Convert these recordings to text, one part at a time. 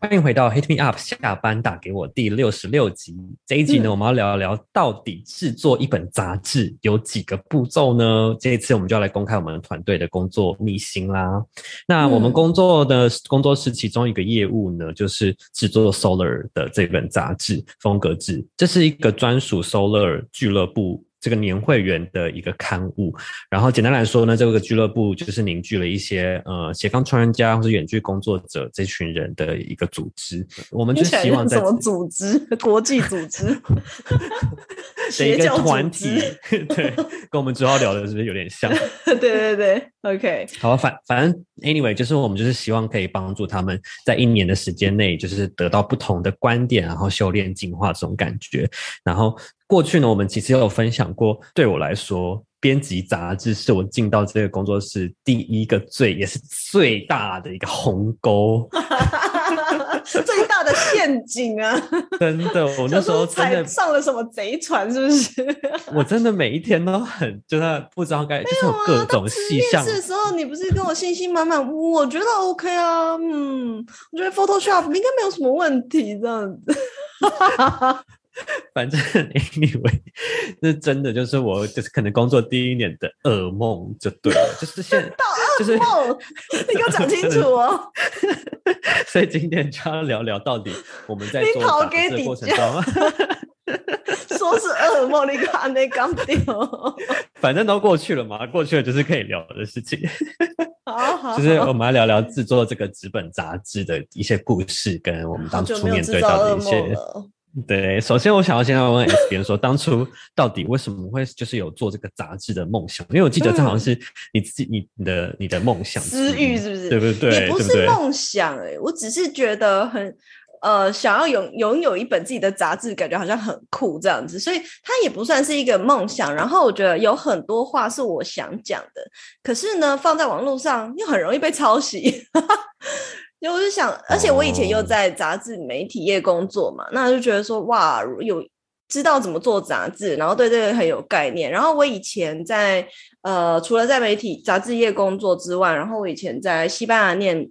欢迎回到 Hit Me Up 下班打给我第六十六集。这一集呢，我们要聊一聊到底制作一本杂志有几个步骤呢？这一次我们就要来公开我们团队的工作秘辛啦。那我们工作的工作室其中一个业务呢，就是制作 Solar 的这本杂志风格志，这是一个专属 Solar 俱乐部。这个年会员的一个刊物，然后简单来说呢，这个俱乐部就是凝聚了一些呃斜杠创业家或者远距工作者这群人的一个组织。我们就希望在什么组织？国际组织？的一个团体？对，跟我们主要聊的是不是有点像？对对对，OK。好，反反正 anyway，就是我们就是希望可以帮助他们在一年的时间内，就是得到不同的观点，然后修炼进化这种感觉，然后。过去呢，我们其实有分享过。对我来说，编辑杂志是我进到这个工作室第一个最也是最大的一个鸿沟，最大的陷阱啊！真的，我那时候真的上了什么贼船，是不是？我真的每一天都很，就是不知道该，就是有各种细项。的时候，你不是跟我信心满满？我觉得 OK 啊，嗯，我觉得 Photoshop 应该没有什么问题，这样子。反正 anyway，那真的就是我就是可能工作第一年的噩梦就对了，就是现到噩梦，你给我讲清楚哦。所以今天就要聊聊到底我们在做杂志的过程中，说是噩梦，你看那刚掉，反正都过去了嘛，过去了就是可以聊的事情。好好，就是我们来聊聊制作这个纸本杂志的一些故事，跟我们当初面对到的一些。对，首先我想要先要问 S 别人说，当初到底为什么会就是有做这个杂志的梦想？因为我记得这好像是你自己你的你的梦想，私欲是不是？对不对？也不是梦想哎，我只是觉得很呃，想要拥拥有一本自己的杂志，感觉好像很酷这样子，所以它也不算是一个梦想。然后我觉得有很多话是我想讲的，可是呢，放在网络上又很容易被抄袭。就我就想，而且我以前又在杂志媒体业工作嘛，那就觉得说哇，有知道怎么做杂志，然后对这个很有概念。然后我以前在呃，除了在媒体杂志业工作之外，然后我以前在西班牙念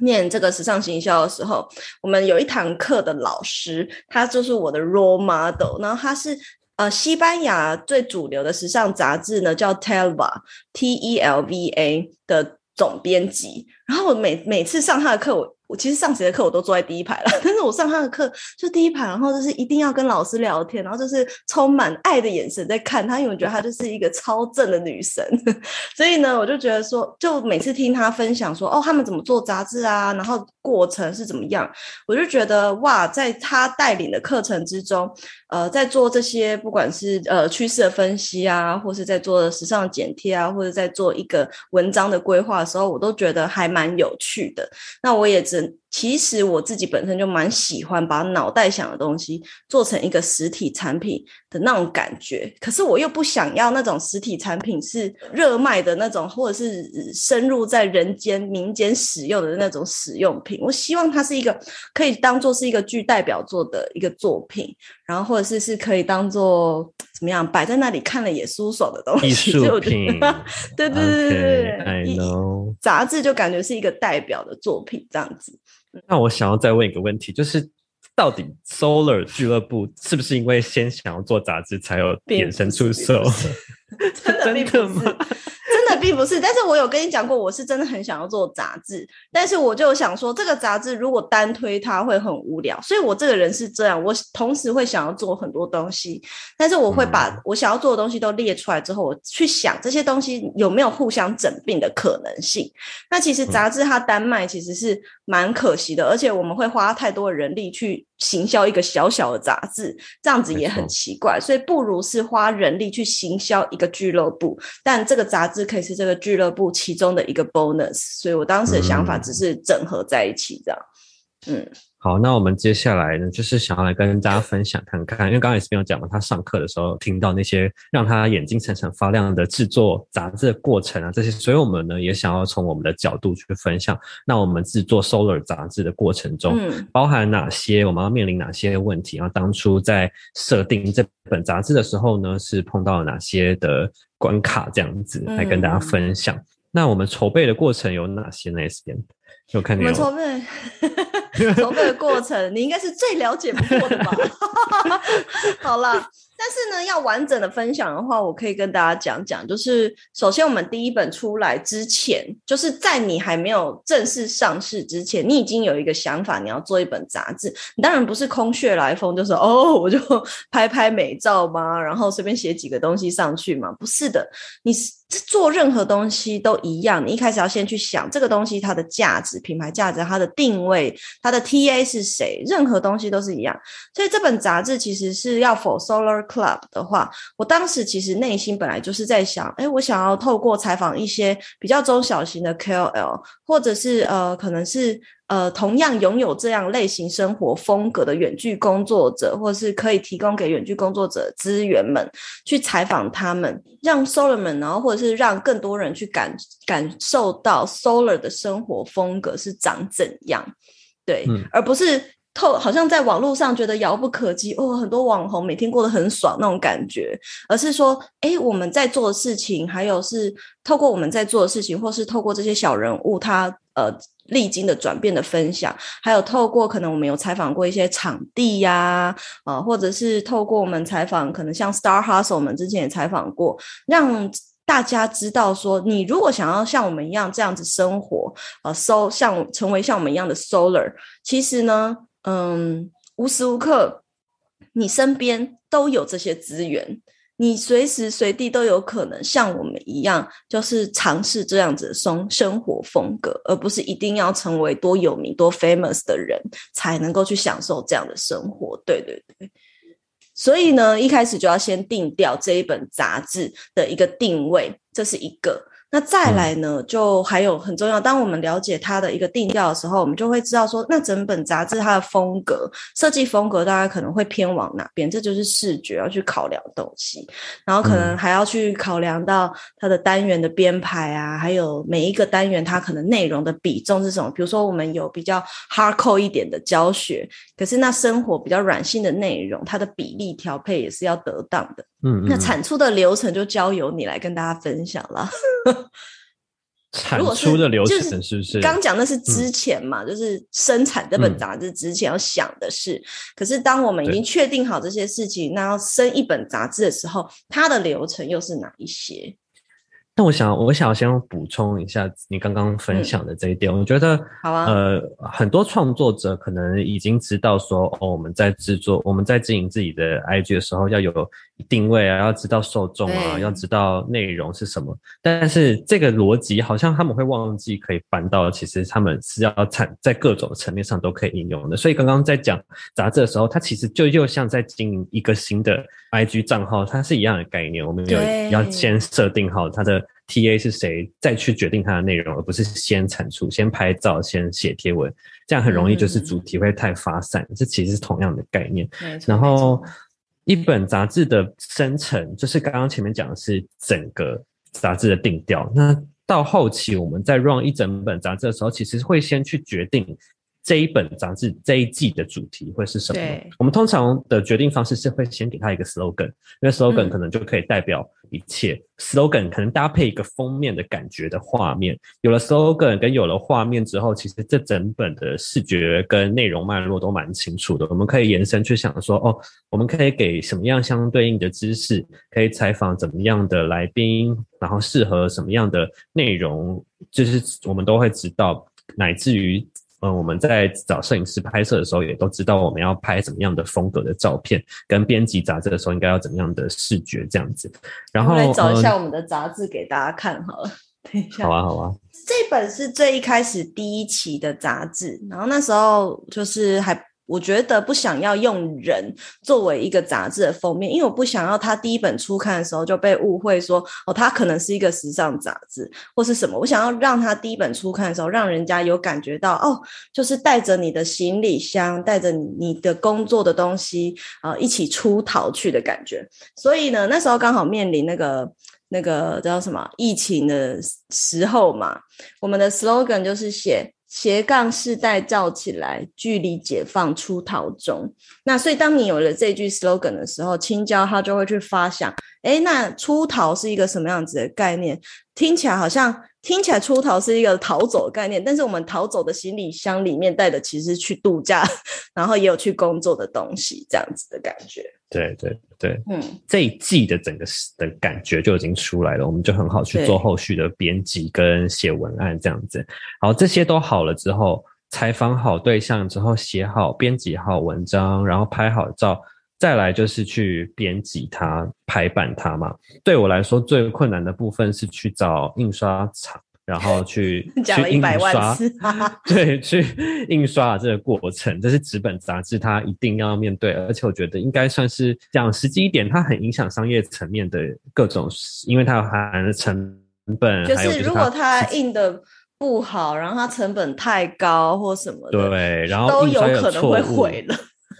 念这个时尚行销的时候，我们有一堂课的老师，他就是我的 role model，然后他是呃西班牙最主流的时尚杂志呢，叫 Telva T E L V A 的。总编辑，然后我每每次上他的课，我我其实上谁的课我都坐在第一排了，但是我上他的课就第一排，然后就是一定要跟老师聊天，然后就是充满爱的眼神在看他，因为我觉得他就是一个超正的女神，所以呢，我就觉得说，就每次听他分享说，哦，他们怎么做杂志啊，然后过程是怎么样，我就觉得哇，在他带领的课程之中。呃，在做这些不管是呃趋势的分析啊，或是在做时尚剪贴啊，或者在做一个文章的规划的时候，我都觉得还蛮有趣的。那我也只。其实我自己本身就蛮喜欢把脑袋想的东西做成一个实体产品的那种感觉，可是我又不想要那种实体产品是热卖的那种，或者是深入在人间民间使用的那种使用品。我希望它是一个可以当做是一个具代表作的一个作品，然后或者是是可以当做怎么样摆在那里看了也舒爽的东西。艺术品，对对对对对，杂志就感觉是一个代表的作品这样子。那我想要再问一个问题，就是到底 Solar 俱乐部是不是因为先想要做杂志，才有衍生出 Solar？真的并不是，真的？并不是，但是我有跟你讲过，我是真的很想要做杂志，但是我就想说，这个杂志如果单推它会很无聊，所以我这个人是这样，我同时会想要做很多东西，但是我会把我想要做的东西都列出来之后，我去想这些东西有没有互相整并的可能性。那其实杂志它单卖其实是蛮可惜的，而且我们会花太多人力去。行销一个小小的杂志，这样子也很奇怪，所以不如是花人力去行销一个俱乐部，但这个杂志可以是这个俱乐部其中的一个 bonus。所以我当时的想法只是整合在一起这样。嗯，好，那我们接下来呢，就是想要来跟大家分享看看，因为刚刚 S 边有讲嘛，他上课的时候听到那些让他眼睛闪闪发亮的制作杂志的过程啊，这些，所以我们呢也想要从我们的角度去分享，那我们制作 Solar 杂志的过程中，嗯包含哪些我们要面临哪些问题，然后当初在设定这本杂志的时候呢，是碰到了哪些的关卡，这样子来跟大家分享。那我们筹备的过程有哪些呢？S 边有看我见有们筹备筹备的过程，你应该是最了解不过的吧？好啦，但是呢，要完整的分享的话，我可以跟大家讲讲，就是首先我们第一本出来之前，就是在你还没有正式上市之前，你已经有一个想法，你要做一本杂志。你当然不是空穴来风，就是哦，我就拍拍美照嘛，然后随便写几个东西上去嘛，不是的，你是做任何东西都一样，你一开始要先去想这个东西它的价值、品牌价值、它的定位、它的 TA 是谁，任何东西都是一样。所以这本杂志其实是要 for Solar Club 的话，我当时其实内心本来就是在想，哎，我想要透过采访一些比较中小型的 KOL，或者是呃，可能是呃同样拥有这样类型生活风格的远距工作者，或是可以提供给远距工作者资源们，去采访他们，让 Solar 们，然后或者是让更多人去感感受到 Solar 的生活风格是长怎样，对，嗯。而不是透好像在网络上觉得遥不可及哦，很多网红每天过得很爽那种感觉，而是说，哎，我们在做的事情，还有是透过我们在做的事情，或是透过这些小人物他呃历经的转变的分享，还有透过可能我们有采访过一些场地呀、呃，或者是透过我们采访，可能像 Star Hustle，我们之前也采访过，让大家知道说，你如果想要像我们一样这样子生活，呃，收像成为像我们一样的 Solar，其实呢，嗯，无时无刻你身边都有这些资源。你随时随地都有可能像我们一样，就是尝试这样子的生生活风格，而不是一定要成为多有名、多 famous 的人才能够去享受这样的生活。对对对，所以呢，一开始就要先定掉这一本杂志的一个定位，这是一个。那再来呢，就还有很重要。当我们了解它的一个定调的时候，我们就会知道说，那整本杂志它的风格、设计风格大家可能会偏往哪边，这就是视觉要去考量的东西。然后可能还要去考量到它的单元的编排啊，还有每一个单元它可能内容的比重是什么。比如说，我们有比较 hardcore 一点的教学，可是那生活比较软性的内容，它的比例调配也是要得当的。嗯，那嗯产出的流程就交由你来跟大家分享了。产如果是出的流程是不是？刚讲那是之前嘛，就是生产这本嗯杂志之前要想的事。可是当我们已经确定好这些事情，那要生一本杂志的时候，它的流程又是哪一些？那我想，我想先补充一下你刚刚分享的这一点。我觉得，嗯好啊呃，很多创作者可能已经知道说，哦，我们在制作、我们在经营自己的 IG 的时候，要有定位啊，要知道受众啊，要知道内容是什么。但是这个逻辑好像他们会忘记，可以搬到其实他们是要产在各种层面上都可以应用的。所以刚刚在讲杂志的时候，它其实就又像在经营一个新的 IG 账号，它是一样的概念。我们有要先设定好它的 TA 是谁，再去决定它的内容，而不是先产出、先拍照、先写贴文，这样很容易就是嗯主题会太发散。这其实是同样的概念。然后一本杂志的生成，就是刚刚前面讲的是整个杂志的定调。那到后期我们在 run 一整本杂志的时候，其实会先去决定这一本杂志这一季的主题会是什么。我们通常的决定方式是会先给它一个 slogan，因为 slogan 嗯可能就可以代表一切。slogan 可能搭配一个封面的感觉的画面，有了 slogan 跟有了画面之后，其实这整本的视觉跟内容脉络都蛮清楚的。我们可以延伸去想说，哦，我们可以给什么样相对应的知识，可以采访怎么样的来宾，然后适合什么样的内容，就是我们都会知道，乃至于。嗯，我们在找摄影师拍摄的时候，也都知道我们要拍什么样的风格的照片，跟编辑杂志的时候应该要怎么样的视觉这样子。然后来找一嗯下我们的杂志给大家看好了。等一下，好啊，好啊，这本是最一开始第一期的杂志，然后那时候就是还我觉得不想要用人作为一个杂志的封面，因为我不想要它第一本初刊的时候就被误会说哦，它可能是一个时尚杂志或是什么。我想要让它第一本初刊的时候，让人家有感觉到哦，就是带着你的行李箱，带着你的工作的东西啊、呃一起出逃去的感觉。所以呢，那时候刚好面临那个那个叫什么疫情的时候嘛，我们的 slogan 就是写斜杠世代造起来，距离解放出逃中。那所以当你有了这句 slogan 的时候，青椒他就会去发想，哎，那出逃是一个什么样子的概念？听起来好像听起来出逃是一个逃走的概念，但是我们逃走的行李箱里面带的其实是去度假，然后也有去工作的东西，这样子的感觉。对对对，嗯，这一季的整个的感觉就已经出来了，我们就很好去做后续的编辑跟写文案这样子。好，这些都好了之后，采访好对象之后，写好、编辑好文章，然后拍好照，再来就是去编辑它、排版它嘛。对我来说，最困难的部分是去找印刷厂，然后去 讲了一百万刷次，对，去 印刷的这个过程，这是纸本杂志它一定要面对，而且我觉得应该算是讲实际一点，它很影响商业层面的各种，因为它有含的成本，就是如果它它印的不好，然后它成本太高或什么的，对，然后都有可能会毁了。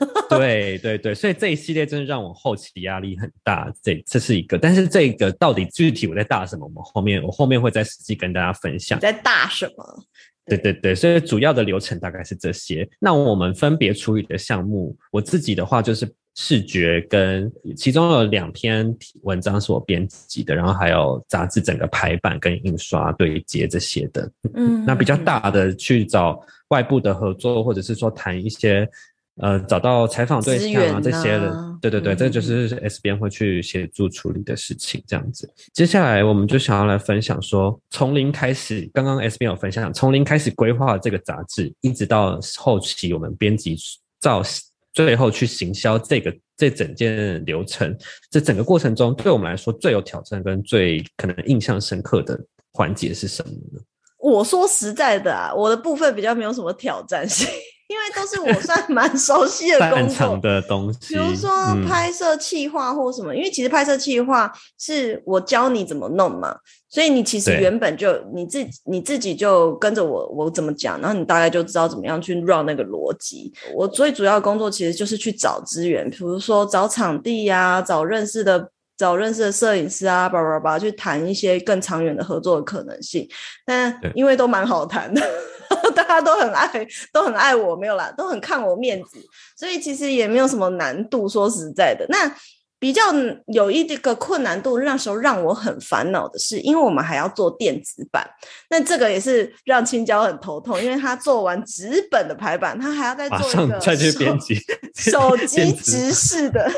对对对，所以这一系列真的让我后期压力很大，这这是一个，但是这个到底具体我在大什么，我们后面我后面会再实际跟大家分享你。在大什么？对对对，所以主要的流程大概是这些。那我们分别处理的项目，我自己的话就是视觉跟其中有两篇文章是我编辑的，然后还有杂志整个排版跟印刷对接这些的。嗯那比较大的去找外部的合作，或者是说谈一些呃找到采访对象啊这些的啊，对对对，嗯这就是 S 边会去协助处理的事情，这样子。接下来我们就想要来分享说，从零开始，刚刚 S 边有分享，从零开始规划这个杂志，一直到后期我们编辑造最后去行销这个这整件流程，这整个过程中，对我们来说最有挑战跟最可能印象深刻的环节是什么呢？我说实在的啊，我的部分比较没有什么挑战性，因为都是我算蛮熟悉的工作。的东西，比如说嗯拍摄企划或什么，因为其实拍摄企划是我教你怎么弄嘛，所以你其实原本就你自己你自己就跟着我我怎么讲，然后你大概就知道怎么样去 run 那个逻辑。我最主要的工作其实就是去找资源，比如说找场地呀、找认识的。找认识的摄影师啊，叭叭叭，去谈一些更长远的合作的可能性。但因为都蛮好谈的，大家都很爱，都很爱我，没有啦，都很看我面子，所以其实也没有什么难度。说实在的，那比较有一个困难度，那时候让我很烦恼的是，因为我们还要做电子版，那这个也是让青椒很头痛，因为他做完纸本的排版，他还要再做一个再去手编辑手 机直视的，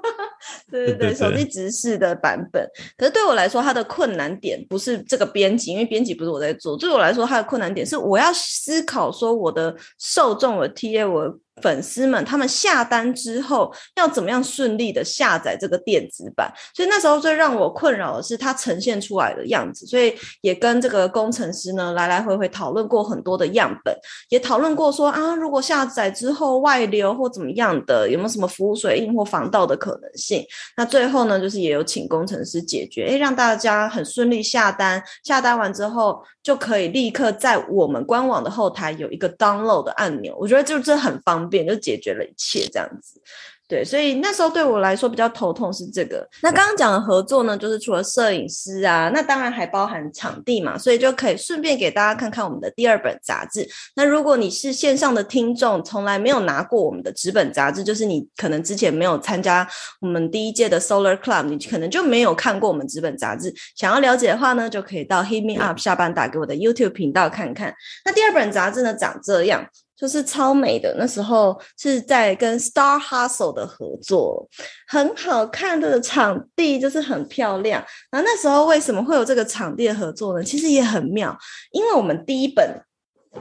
对对对，手机直视的版本。可是对我来说，它的困难点不是这个编辑，因为编辑不是我在做。对我来说，它的困难点是我要思考说，我的受众、我的 TA、我的粉丝们，他们下单之后要怎么样顺利的下载这个电子版。所以那时候最让我困扰的是它呈现出来的样子，所以也跟这个工程师呢来来回回讨论过很多的样本。也讨论过说啊，如果下载之后外流或怎么样的，有没有什么服务水印或防盗的可能性？那最后呢，就是也有请工程师解决，诶，让大家很顺利下单，下单完之后就可以立刻在我们官网的后台有一个 download 的按钮，我觉得就这很方便，就解决了一切这样子。对，所以那时候对我来说比较头痛是这个。那刚刚讲的合作呢，就是除了摄影师啊，那当然还包含场地嘛，所以就可以顺便给大家看看我们的第二本杂志。那如果你是线上的听众，从来没有拿过我们的纸本杂志，就是你可能之前没有参加我们第一届的 Solar Club，你可能就没有看过我们纸本杂志。想要了解的话呢，就可以到 Hit Me Up 下班打给我的 YouTube 频道看看。那第二本杂志呢，长这样。就是超美的，那时候是在跟 Star Hustle 的合作，很好看的场地，就是很漂亮。然后那时候为什么会有这个场地的合作呢？其实也很妙，因为我们第一本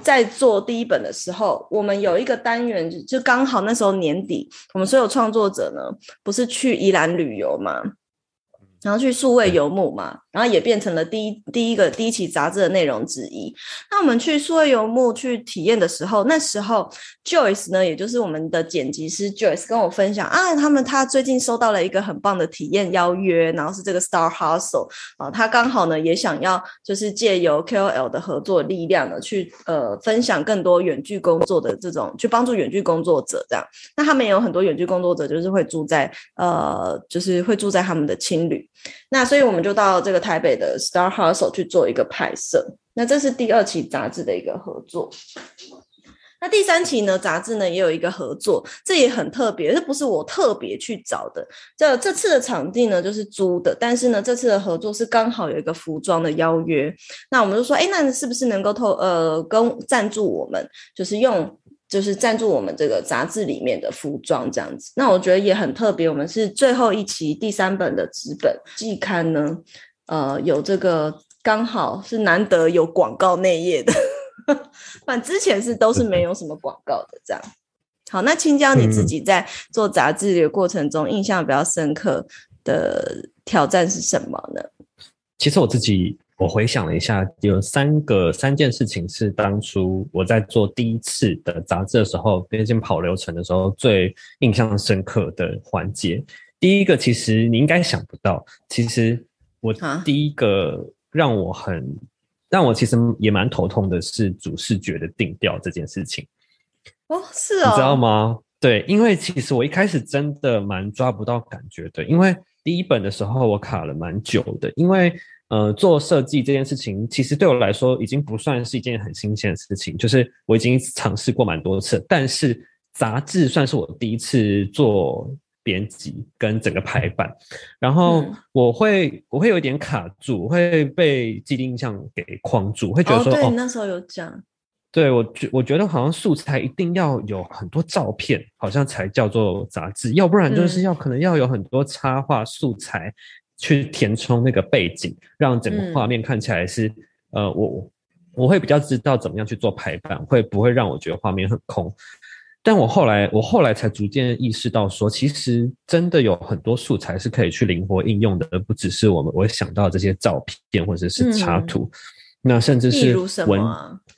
在做第一本的时候，我们有一个单元，就就刚好那时候年底，我们所有创作者呢，不是去宜兰旅游嘛，然后去数位游牧嘛，然后也变成了第一第一个第一期杂志的内容之一。那我们去数位游牧去体验的时候，那时候 Joyce 呢，也就是我们的剪辑师 Joyce 跟我分享啊，他们他最近收到了一个很棒的体验邀约，然后是这个 Star Hustle 啊，他刚好呢也想要就是借由 KOL 的合作力量呢，去呃分享更多远距工作的这种，去帮助远距工作者这样。那他们也有很多远距工作者，就是会住在呃，就是会住在他们的青旅。那所以我们就到这个台北的 Star Hustle 去做一个拍摄。那这是第二期杂志的一个合作。那第三期呢？杂志呢也有一个合作，这也很特别，这不是我特别去找的。这这次的场地呢就是租的，但是呢这次的合作是刚好有一个服装的邀约。那我们就说，哎，那是不是能够透呃跟赞助我们，就是用就是赞助我们这个杂志里面的服装这样子？那我觉得也很特别。我们是最后一期第三本的纸本季刊呢，呃，有这个刚好是难得有广告内页的。反之前是都是没有什么广告的这样。好，那青椒你自己在做杂志的过程中，印象比较深刻的挑战是什么呢？其实我自己我回想了一下，有三个三件事情是当初我在做第一次的杂志的时候，边境跑流程的时候最印象深刻的环节。第一个，其实你应该想不到，其实我第一个让我很。让我其实也蛮头痛的，是主视觉的定调这件事情。哦，是哦，你知道吗？对，因为其实我一开始真的蛮抓不到感觉的，因为第一本的时候我卡了蛮久的。因为呃，做设计这件事情，其实对我来说已经不算是一件很新鲜的事情，就是我已经尝试过蛮多次。但是杂志算是我第一次做。编辑跟整个排版，然后我会我会有一点卡住，会被既定印象给框住，会觉得说哦，那时候有讲，对我觉我觉得好像素材一定要有很多照片，好像才叫做杂志，要不然就是要可能要有很多插画素材去填充那个背景，让整个画面看起来是呃我我会比较知道怎么样去做排版，会不会让我觉得画面很空。但我后来，我后来才逐渐意识到，说其实真的有很多素材是可以去灵活应用的，而不只是我们我想到这些照片或者是插图，那甚至是文。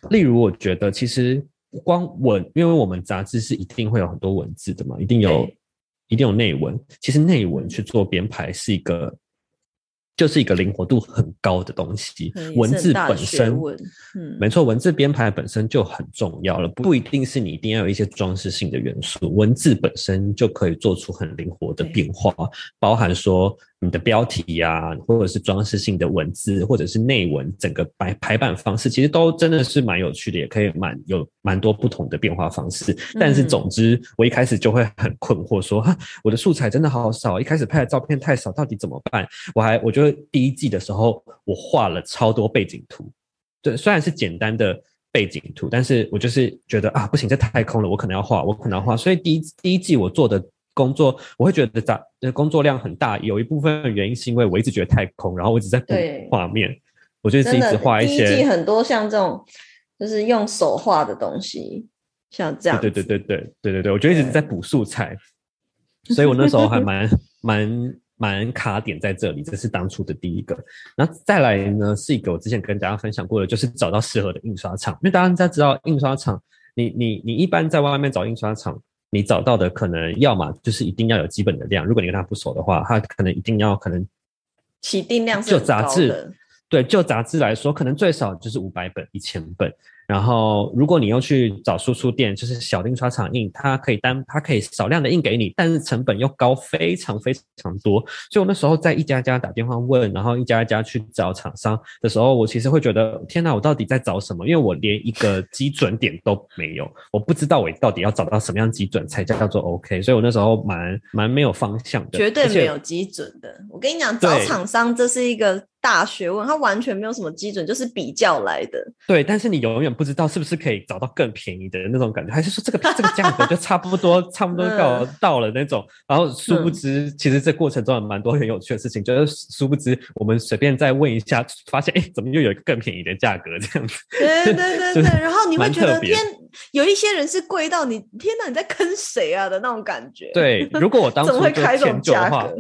例如，我觉得其实光文，因为我们杂志是一定会有很多文字的嘛，一定有，一定有内文。其实内文去做编排是一个。就是一个灵活度很高的东西，文字本身，嗯，没错，文字编排本身就很重要了，不一定是你一定要有一些装饰性的元素，文字本身就可以做出很灵活的变化，包含说。你的标题呀，或者是装饰性的文字，或者是内文，整个排排版方式，其实都真的是蛮有趣的，也可以蛮有蛮多不同的变化方式。但是总之，我一开始就会很困惑，说我的素材真的好少，一开始拍的照片太少，到底怎么办？我还我觉得第一季的时候，我画了超多背景图，对，虽然是简单的背景图，但是我就是觉得啊，不行，这太空了，我可能要画，我可能要画。所以第一第一季我做的。工作我会觉得杂工作量很大，有一部分原因是因为我一直觉得太空，然后我一直在补画面，我就是一直画一些很多像这种就是用手画的东西，像这样，对对对对对对对对，我就一直在补素材，所以我那时候还蛮蛮蛮卡点在这里，这是当初的第一个。然后再来呢，是一个我之前跟大家分享过的，就是找到适合的印刷厂，因为大家知道印刷厂，你你你一般在外面找印刷厂。你找到的可能要么就是一定要有基本的量，如果你跟他不熟的话，他可能一定要可能起订量就杂志，对，就杂志来说，可能最少就是五百本、一千本。然后，如果你要去找输出店，就是小印刷厂印，它可以单，它可以少量的印给你，但是成本又高，非常非常多。所以我那时候在一家家打电话问，然后一家一家去找厂商的时候，我其实会觉得，天哪，我到底在找什么？因为我连一个基准点都没有，我不知道我到底要找到什么样基准才叫做 OK。所以我那时候蛮蛮没有方向的，绝对没有基准的。我跟你讲，找厂商这是一个。大学问，它完全没有什么基准，就是比较来的。对，但是你永远不知道是不是可以找到更便宜的那种感觉，还是说这个 这个价格就差不多，差不多到到了那种。然后殊不知，其实这过程中有蛮多很有趣的事情，就是殊不知我们随便再问一下，发现哎，怎么又有一个更便宜的价格这样子？对对对对。然后你会觉得天，有一些人是贵到你天哪，你在坑谁啊的那种感觉。对，如果我当初 会开这种价格？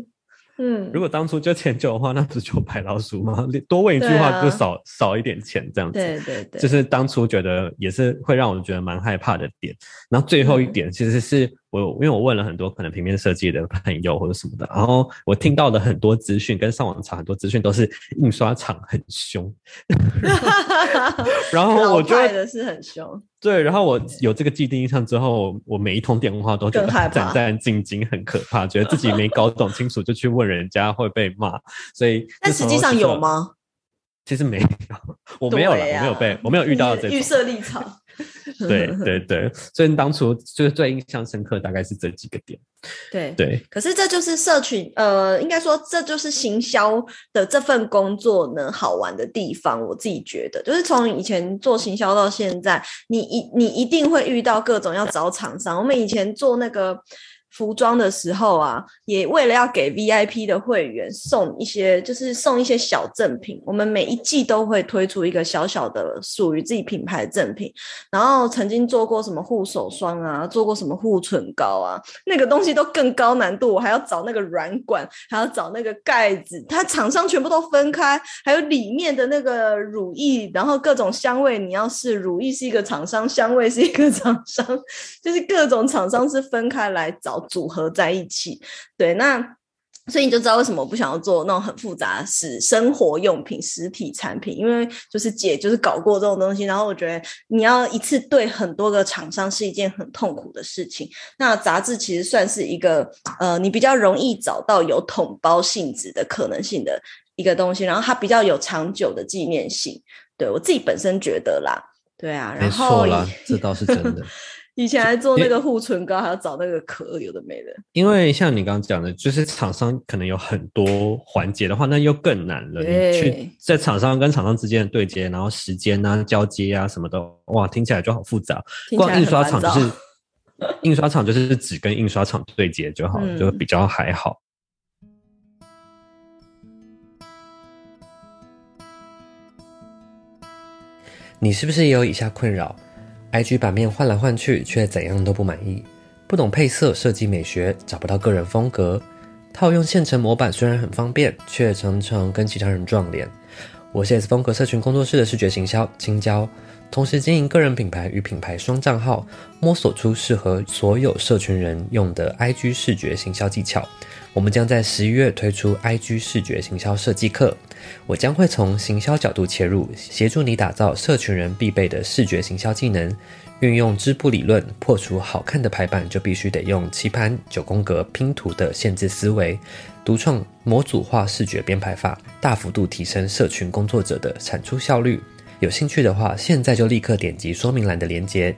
嗯如，果当初就迁就的话，那不是就白老鼠吗？多问一句话就少、少一点钱这样子。对对对，就是当初觉得也是会让我觉得蛮害怕的点。然后最后一嗯点其实是我，因为我问了很多可能平面设计的朋友或者什么的，然后我听到的很多资讯跟上网查很多资讯都是印刷厂很凶，然后 我就老派的是很凶，对，然后我有这个既定印象之后，我每一通电话都觉得更害 怕战战兢兢，很可怕，觉得自己没搞懂清楚就去问人家会被骂，所以但实际上有？吗？其实没有，我没有了，啊我没有被，我没有遇到这种预。设立场。对对对，所以当初就是最印象深刻，大概是这几个点。对对，可是这就是社群，呃，应该说这就是行销的这份工作呢好玩的地方。我自己觉得，就是从以前做行销到现在，你一你一定会遇到各种要找厂商。我们以前做那个。服装的时候啊，也为了要给 VIP 的会员送一些，就是送一些小赠品。我们每一季都会推出一个小小的属于自己品牌的赠品。然后曾经做过什么护手霜啊，做过什么护唇膏啊，那个东西都更高难度，我还要找那个软管，还要找那个盖子，它厂商全部都分开，还有里面的那个乳液，然后各种香味，你要是乳液是一个厂商，香味是一个厂商，就是各种厂商是分开来找组合在一起。对，那。所以你就知道为什么我不想要做那种很复杂的实生活用品、实体产品，因为就是姐就是搞过这种东西，然后我觉得你要一次对很多个厂商是一件很痛苦的事情。那杂志其实算是一个呃，你比较容易找到有统包性质的可能性的一个东西，然后它比较有长久的纪念性。对我自己本身觉得啦，对啊，没然后错啦，这倒是真的。以前还做那个护唇膏，还要找那个壳，有的没的。因为像你刚刚讲的，就是厂商可能有很多环节的话，那又更难了。你去在厂商跟厂商之间的对接，然后时间啊、交接啊什么的，哇，听起来就好复杂。听起来光印刷厂就是印刷厂就是只跟印刷厂对接就好，嗯就比较还好。你是不是也有以下困扰？IG 版面换来换去，却怎样都不满意，不懂配色、设计美学，找不到个人风格。套用现成模板虽然很方便，却常常跟其他人撞脸。我是 S 风格社群工作室的视觉行销青椒，同时经营个人品牌与品牌双账号，摸索出适合所有社群人用的 IG 视觉行销技巧。我们将在十一月推出 IG 视觉行销设计课，我将会从行销角度切入，协助你打造社群人必备的视觉行销技能。运用织布理论，破除好看的排版就必须得用棋盘、九宫格拼图的限制思维，独创模组化视觉编排法，大幅度提升社群工作者的产出效率。有兴趣的话，现在就立刻点击说明栏的链接，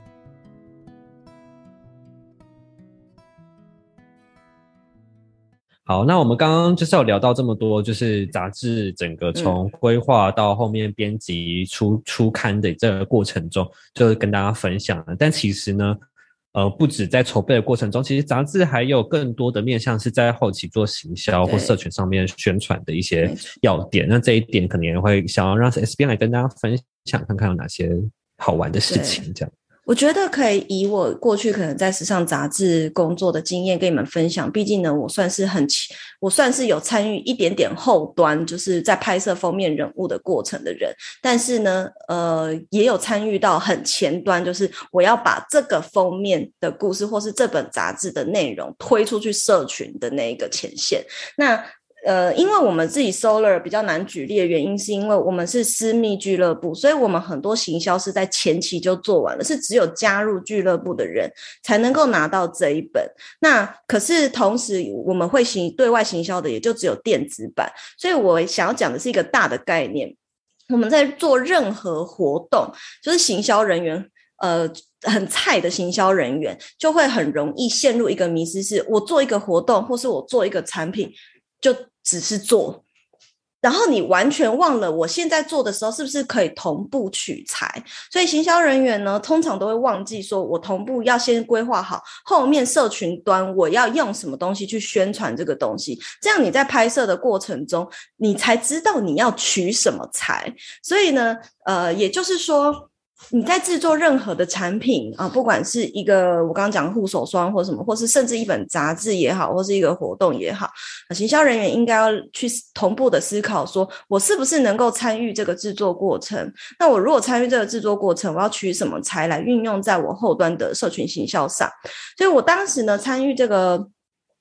好，那我们刚刚就是有聊到这么多，就是杂志整个从规划到后面编辑出出刊的这个过程中，就是跟大家分享了。但其实呢，呃，不止在筹备的过程中，其实杂志还有更多的面向是在后期做行销或社群上面宣传的一些要点。那这一点可能也会想要让 S B 来跟大家分享，看看有哪些好玩的事情，这样。我觉得可以以我过去可能在时尚杂志工作的经验跟你们分享。毕竟呢，我算是很起，我算是有参与一点点后端，就是在拍摄封面人物的过程的人。但是呢，呃，也有参与到很前端，就是我要把这个封面的故事或是这本杂志的内容推出去社群的那一个前线。那呃，因为我们自己 Solar 比较难举例的原因，是因为我们是私密俱乐部，所以我们很多行销是在前期就做完了，是只有加入俱乐部的人才能够拿到这一本。那可是同时我们会行对外行销的，也就只有电子版。所以我想要讲的是一个大的概念。我们在做任何活动，就是行销人员，呃。很菜的行销人员就会很容易陷入一个迷思：是我做一个活动，或是我做一个产品，就只是做，然后你完全忘了我现在做的时候是不是可以同步取材。所以行销人员呢，通常都会忘记说，我同步要先规划好后面社群端我要用什么东西去宣传这个东西，这样你在拍摄的过程中，你才知道你要取什么材。所以呢，呃，也就是说。你在制作任何的产品啊，不管是一个我刚刚讲护手霜或什么，或是甚至一本杂志也好，或是一个活动也好，行销人员应该要去同步的思考，说我是不是能够参与这个制作过程？那我如果参与这个制作过程，我要取什么材来运用在我后端的社群行销上？所以我当时呢，参与这个，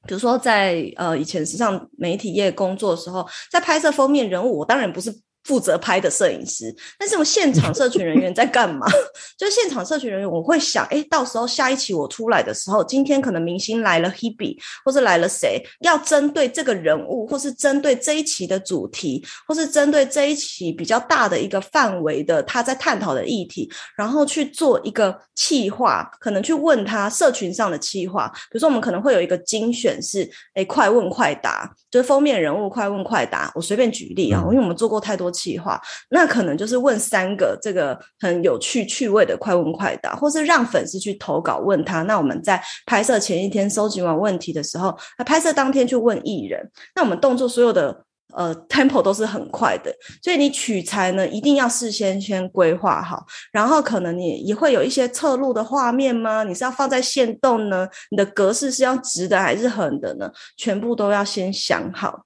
比如说在呃以前时尚媒体业工作的时候，在拍摄封面人物，我当然不是。负责拍的摄影师，但是我现场社群人员在干嘛？就是现场社群人员，我会想，哎，到时候下一期我出来的时候，今天可能明星来了，Hebe，或是来了谁，要针对这个人物，或是针对这一期的主题，或是针对这一期比较大的一个范围的他在探讨的议题，然后去做一个企划，可能去问他社群上的企划，比如说我们可能会有一个精选是，哎，快问快答，就是封面人物快问快答，我随便举例啊，因为我们做过太多。企划，那可能就是问三个这个很有趣趣味的快问快答，或是让粉丝去投稿问他。那我们在拍摄前一天收集完问题的时候，那拍摄当天去问艺人。那我们动作所有的呃 tempo 都是很快的，所以你取材呢一定要事先先规划好，然后可能你也会有一些侧录的画面吗？你是要放在线动呢？你的格式是要直的还是横的呢？全部都要先想好。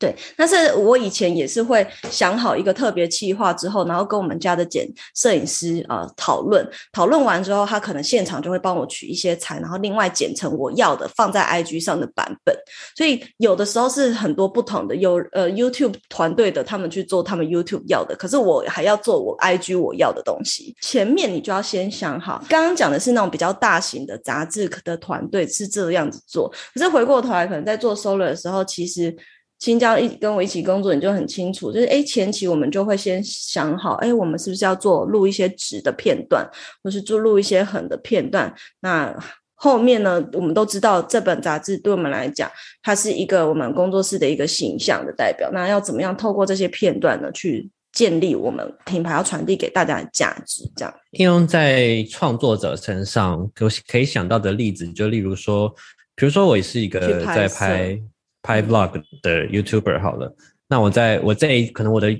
对，但是我以前也是会想好一个特别企划之后，然后跟我们家的剪摄影师啊讨论，讨论完之后，他可能现场就会帮我取一些材，然后另外剪成我要的放在 IG 上的版本。所以有的时候是很多不同的，有呃 YouTube 团队的他们去做他们 YouTube 要的，可是我还要做我 IG 我要的东西。前面你就要先想好，刚刚讲的是那种比较大型的杂志的团队是这样子做，可是回过头来可能在做 Solo 的时候，其实。新疆一跟我一起工作，你就很清楚，就是哎，前期我们就会先想好，哎，我们是不是要做录一些直的片段，或是做录一些横的片段？那后面呢，我们都知道这本杂志对我们来讲，它是一个我们工作室的一个形象的代表。那要怎么样透过这些片段呢，去建立我们品牌要传递给大家的价值？这样应用在创作者身上，可可以想到的例子，就例如说，比如说我也是一个在拍。拍 vlog 的 YouTuber 好了，那我在我这可能我的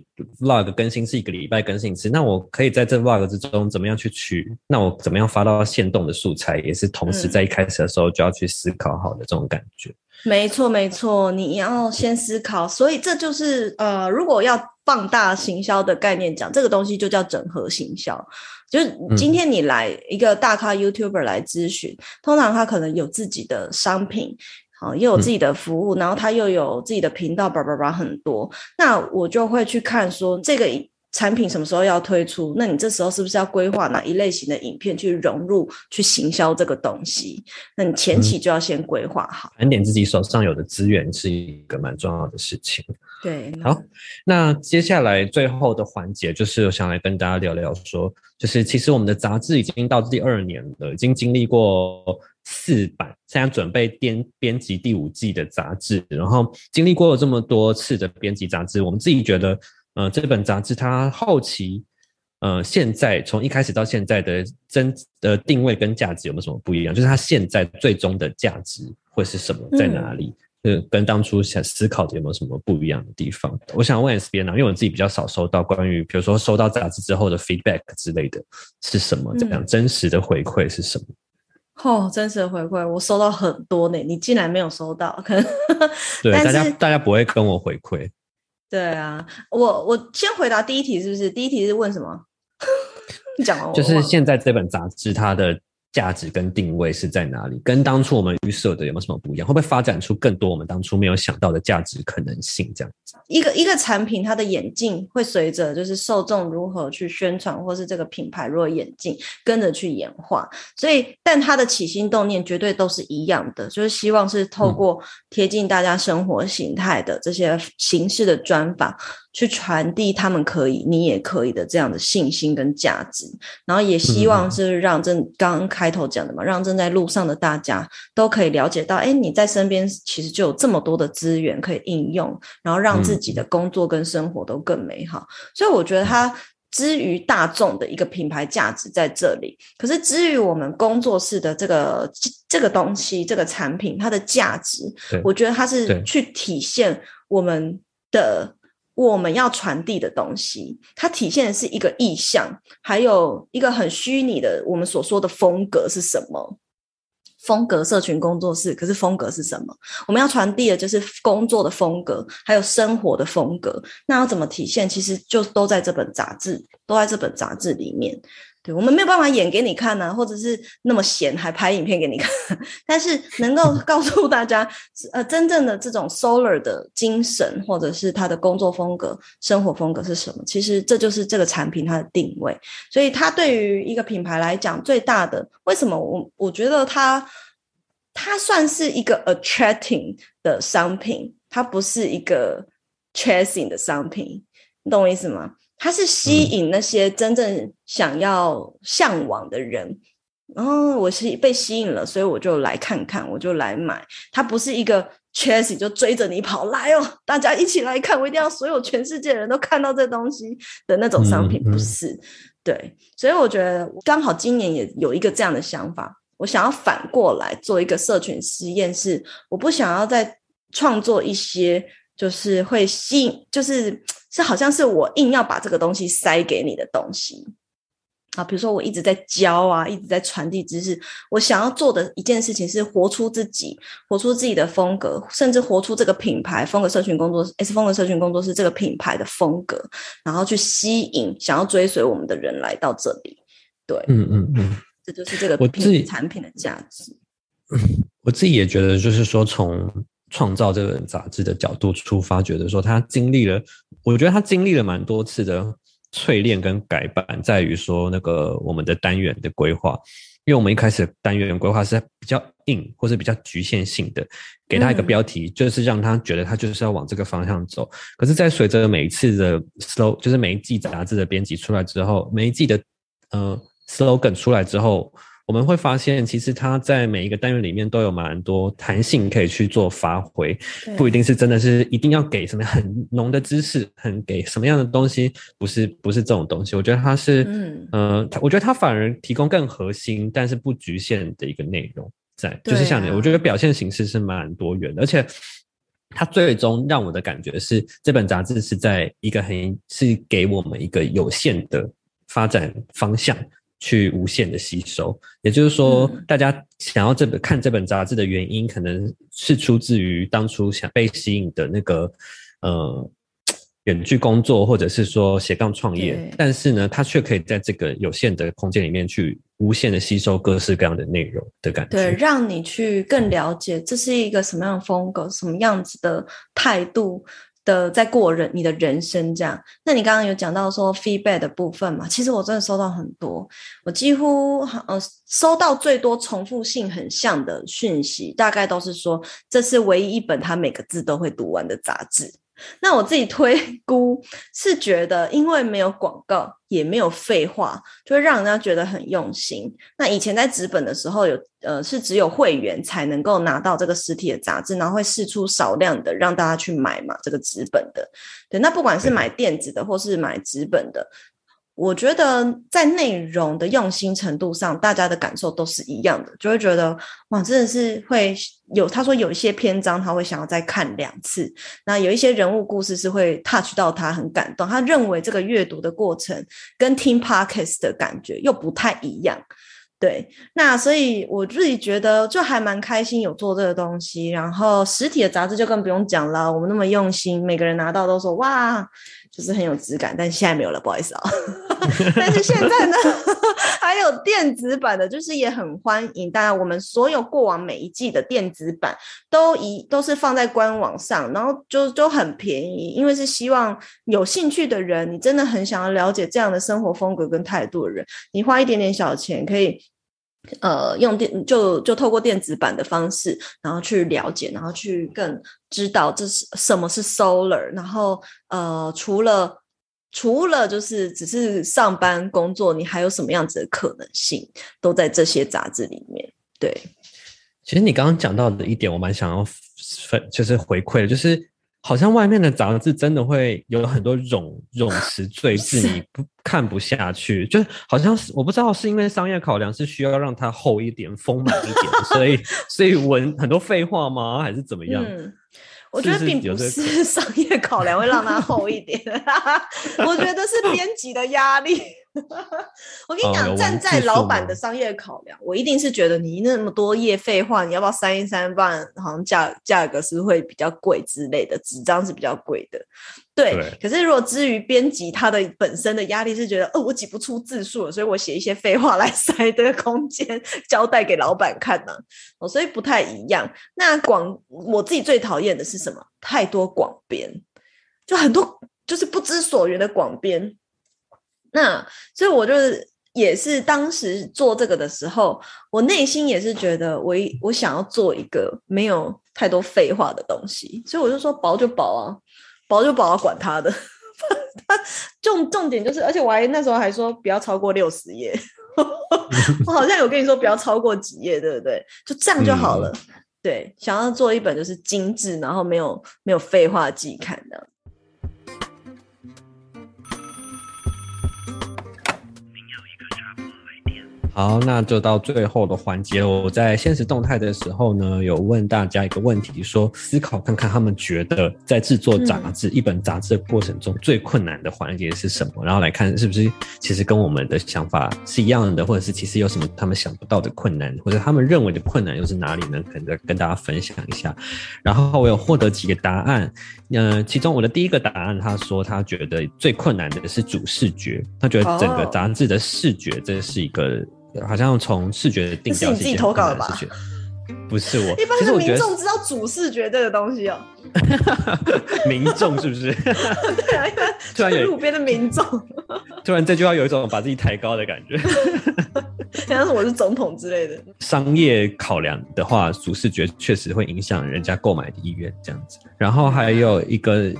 vlog 更新是一个礼拜更新一次，那我可以在这 vlog 之中怎么样去取？那我怎么样发到线动的素材，也是同时在一开始的时候就要去思考好的这种感觉。没错，没错，你要先思考，所以这就是呃，如果要放大行销的概念讲，这个东西就叫整合行销。就是今天你来一个大咖 YouTuber 来咨询，通常他可能有自己的商品。啊，又有自己的服务，然后他又有自己的频道，叭叭叭很多。那我就会去看说这个产品什么时候要推出，那你这时候是不是要规划哪一类型的影片去融入、去行销这个东西？那你前期就要先规划好，盘点自己手上有的资源是一个蛮重要的事情。对，好，那接下来最后的环节就是我想来跟大家聊聊说，就是其实我们的杂志已经到第二年了，已经经历过。四版，现在准备编编辑第五季的杂志，然后经历过了这么多次的编辑杂志，我们自己觉得，呃，这本杂志它后期，呃，现在从一开始到现在的真的定位跟价值有没有什么不一样？就是它现在最终的价值会是什么，在哪里？呃，跟当初想思考的有没有什么不一样的地方？我想问 S B 啊，因为我自己比较少收到关于，比如说收到杂志之后的 feedback 之类的，是什么？这样真实的回馈是什么？哦，真实的回馈我收到很多呢，你竟然没有收到？可能对大家，大家不会跟我回馈。对啊，我我先回答第一题，是不是？第一题是问什么？你讲完，就是现在这本杂志它的。价值跟定位是在哪里？跟当初我们预设的有没有什么不一样？会不会发展出更多我们当初没有想到的价值可能性？这样子，一个一个产品，它的演进会随着就是受众如何去宣传，或是这个品牌如何演进，跟着去演化。所以，但它的起心动念绝对都是一样的，就是希望是透过贴近大家生活形态的这些形式的专访。去传递他们可以，你也可以的这样的信心跟价值，然后也希望是让正刚刚开头讲的嘛，让正在路上的大家都可以了解到，哎，你在身边其实就有这么多的资源可以应用，然后让自己的工作跟生活都更美好。所以我觉得它之于大众的一个品牌价值在这里，可是之于我们工作室的这个这个东西、这个产品，它的价值，我觉得它是去体现我们的。我们要传递的东西，它体现的是一个意象，还有一个很虚拟的我们所说的风格是什么？风格社群工作室，可是风格是什么？我们要传递的就是工作的风格，还有生活的风格。那要怎么体现？其实就都在这本杂志，都在这本杂志里面。对我们没有办法演给你看呢、或者是那么闲还拍影片给你看，但是能够 告诉大家，呃，真正的这种 Solar 的精神，或者是他的工作风格、生活风格是什么？其实这就是这个产品它的定位。所以它对于一个品牌来讲，最大的为什么我我觉得它它算是一个 attracting 的商品，它不是一个 chasing 的商品，你懂我意思吗？它是吸引那些真正想要向往的人，然后我是被吸引了，所以我就来看看，我就来买。它不是一个 chasing 就追着你跑来哦，大家一起来看，我一定要所有全世界人都看到这东西的那种商品，嗯嗯不是。对，所以我觉得刚好今年也有一个这样的想法，我想要反过来做一个社群实验室，我不想要再创作一些就是会吸引，就是是好像是我硬要把这个东西塞给你的东西啊，比如说我一直在教啊，一直在传递知识，我想要做的一件事情是活出自己，活出自己的风格，甚至活出这个品牌风格社群工作室 S 风格社群工作室这个品牌的风格，然后去吸引想要追随我们的人来到这里。对，嗯嗯嗯，这就是这个我自己品产品的价值。我自己也觉得，就是说从创造这本杂志的角度出发，觉得说他经历了，我觉得他经历了蛮多次的淬炼跟改版，在于说那个我们的单元的规划，因为我们一开始的单元规划是比较硬或是比较局限性的，给他一个嗯标题，就是让他觉得他就是要往这个方向走。可是，在随着每一次的 slow，就是每一季杂志的编辑出来之后，每一季的呃 slogan 出来之后，我们会发现，其实它在每一个单元里面都有蛮多弹性可以去做发挥，不一定是真的是一定要给什么很浓的知识，很给什么样的东西，不是不是这种东西。我觉得它是，嗯呃，我觉得它反而提供更核心，但是不局限的一个内容在，就是像你，啊我觉得表现形式是蛮多元的，而且。它最终让我的感觉是，这本杂志是在一个很是给我们一个有限的发展方向去无限的吸收。也就是说，嗯大家想要这本看这本杂志的原因，可能是出自于当初想被吸引的那个呃远距工作，或者是说斜杠创业。但是呢，他却可以在这个有限的空间里面去无限的吸收各式各样的内容的感觉。对，让你去更了解这是一个什么样的风格，什么样子的态度的在过人你的人生这样。那你刚刚有讲到说 feedback 的部分嘛？其实我真的收到很多，我几乎呃收到最多重复性很像的讯息，大概都是说这是唯一一本他每个字都会读完的杂志。那我自己推 估是觉得，因为没有广告，也没有废话，就会让人家觉得很用心。那以前在纸本的时候有，呃是只有会员才能够拿到这个实体的杂志，然后会试出少量的让大家去买嘛，这个纸本的。对，那不管是买电子的或是买纸本的，我觉得在内容的用心程度上，大家的感受都是一样的，就会觉得哇，真的是会有他说有一些篇章他会想要再看两次，那有一些人物故事是会 touch 到他很感动，他认为这个阅读的过程跟听 podcast 的感觉又不太一样。对，那所以我自己觉得就还蛮开心有做这个东西，然后实体的杂志就更不用讲了，我们那么用心，每个人拿到都说哇，就是很有质感，但现在没有了，不好意思啊。但是现在呢，还有电子版的，就是也很欢迎。当然，我们所有过往每一季的电子版都一都是放在官网上，然后就就很便宜，因为是希望有兴趣的人，你真的很想要了解这样的生活风格跟态度的人，你花一点点小钱可以。呃，用电就就透过电子版的方式，然后去了解，然后去更知道这是什么是 solar，然后呃，除了除了就是只是上班工作，你还有什么样子的可能性，都在这些杂志里面。对，其实你刚刚讲到的一点，我蛮想要分，就是回馈的，就是好像外面的杂志真的会有很多冗冗词赘字，是你不看不下去，就是好像是我不知道是因为商业考量是需要让它厚一点、丰满一点，所以 所以文很多废话吗？还是怎么样？嗯，我觉得并不是 商业考量会让它厚一点，我觉得是编辑的压力。我跟你讲，哦站在老板的商业考量，我一定是觉得你那么多页废话，你要不要删一删？不然好像价价格是会比较贵之类的，纸张是比较贵的。对，对可是如果至于编辑，他的本身的压力是觉得，哦，我挤不出字数了，所以我写一些废话来 塞这个空间，交代给老板看呢、哦，所以不太一样。那广我自己最讨厌的是什么？太多广编，就很多就是不知所云的广编。那所以我就是也是当时做这个的时候，我内心也是觉得我一我想要做一个没有太多废话的东西，所以我就说薄就薄啊，薄就薄啊，管他的。他重重点就是，而且我还那时候还说不要超过六十页，我好像有跟你说不要超过几页，对不对？就这样就好了。对，想要做一本就是精致，然后没有没有废话季刊的。好，那就到最后的环节了。我在现实动态的时候呢，有问大家一个问题，说思考看看他们觉得在制作杂志、一本杂志的过程中最困难的环节是什么，然后来看是不是其实跟我们的想法是一样的，或者是其实有什么他们想不到的困难，或者他们认为的困难又是哪里呢？可能跟大家分享一下。然后我有获得几个答案，呃，其中我的第一个答案，他说他觉得最困难的是主视觉，他觉得整个哦杂志的视觉这是一个。好像从视觉的定调这是你自己投稿的吧？不是我，一般的其实我觉得民众知道主视觉这个东西哦。民众是不是？对啊，一般突然有路边的民众，突然这句话有一种把自己抬高的感觉。像是我是总统之类的。商业考量的话，主视觉确实会影响人家购买的意愿，这样子。然后还有一个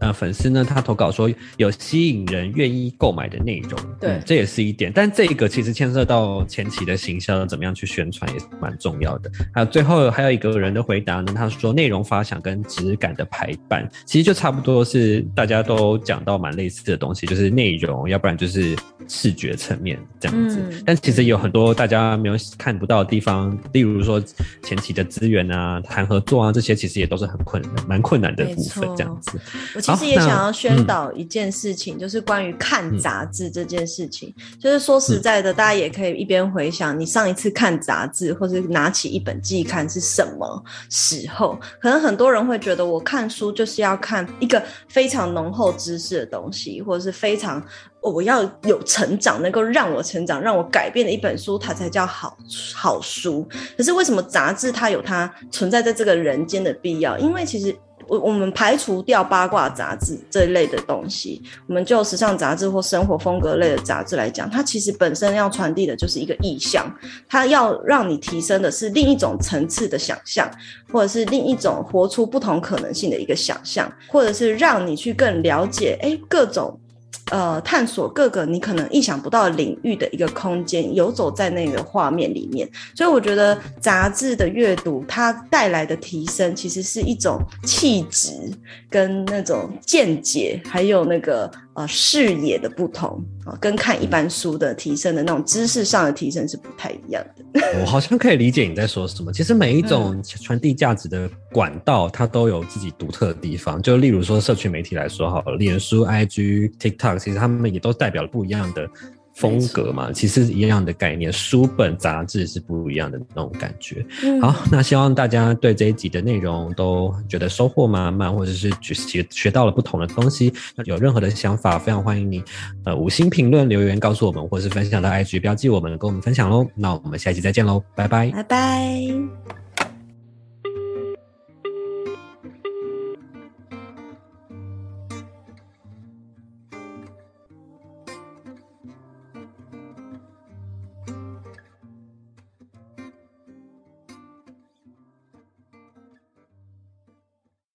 呃粉丝呢，他投稿说有吸引人愿意购买的内容，对嗯这也是一点。但这个其实牵涉到前期的行销，怎么样去宣传也是蛮重要的。还有最后还有一个人的回答呢，他说内容发想跟质感的排版，其实就差不多是大家都讲到蛮类似的东西，就是内容，要不然就是视觉层面这样子。嗯但其实有很多大家没有看不到的地方，例如说前期的资源啊、谈合作啊，这些其实也都是很困难、蛮困难的部分这样子。我其实也想要宣嗯导一件事情，就是关于看杂志这件事情。就是说实在的，大家也可以一边回想你上一次看杂志，或是拿起一本季刊是什么时候。可能很多人会觉得，我看书就是要看一个非常浓厚知识的东西，或者是非常哦我要有成长，能够让我成长、让我改变的一本书，它才叫好好书。可是为什么杂志它有它存在在这个人间的必要？因为其实我我们排除掉八卦杂志这一类的东西，我们就时尚杂志或生活风格类的杂志来讲，它其实本身要传递的就是一个意象，它要让你提升的是另一种层次的想象，或者是另一种活出不同可能性的一个想象，或者是让你去更了解哎各种。呃，探索各个你可能意想不到领域的一个空间，游走在那个画面里面。所以我觉得杂志的阅读，它带来的提升，其实是一种气质跟那种见解，还有那个呃视野的不同啊，跟看一般书的提升的那种知识上的提升是不太一样的。我好像可以理解你在说什么。其实每一嗯种传递价值的管道，它都有自己独特的地方。就例如说，社区媒体来说好了，脸书、IG、TikTok，其实他们也都代表了不一样的风格嘛。其实一样的概念，书本、杂志是不一样的那种感觉。嗯好，那希望大家对这一集的内容都觉得收获满满，或者是学学学到了不同的东西。那有任何的想法，非常欢迎你呃五星评论留言告诉我们，或是分享到 IG 标记我们，跟我们分享喽。那我们下一集再见喽，拜拜。拜拜。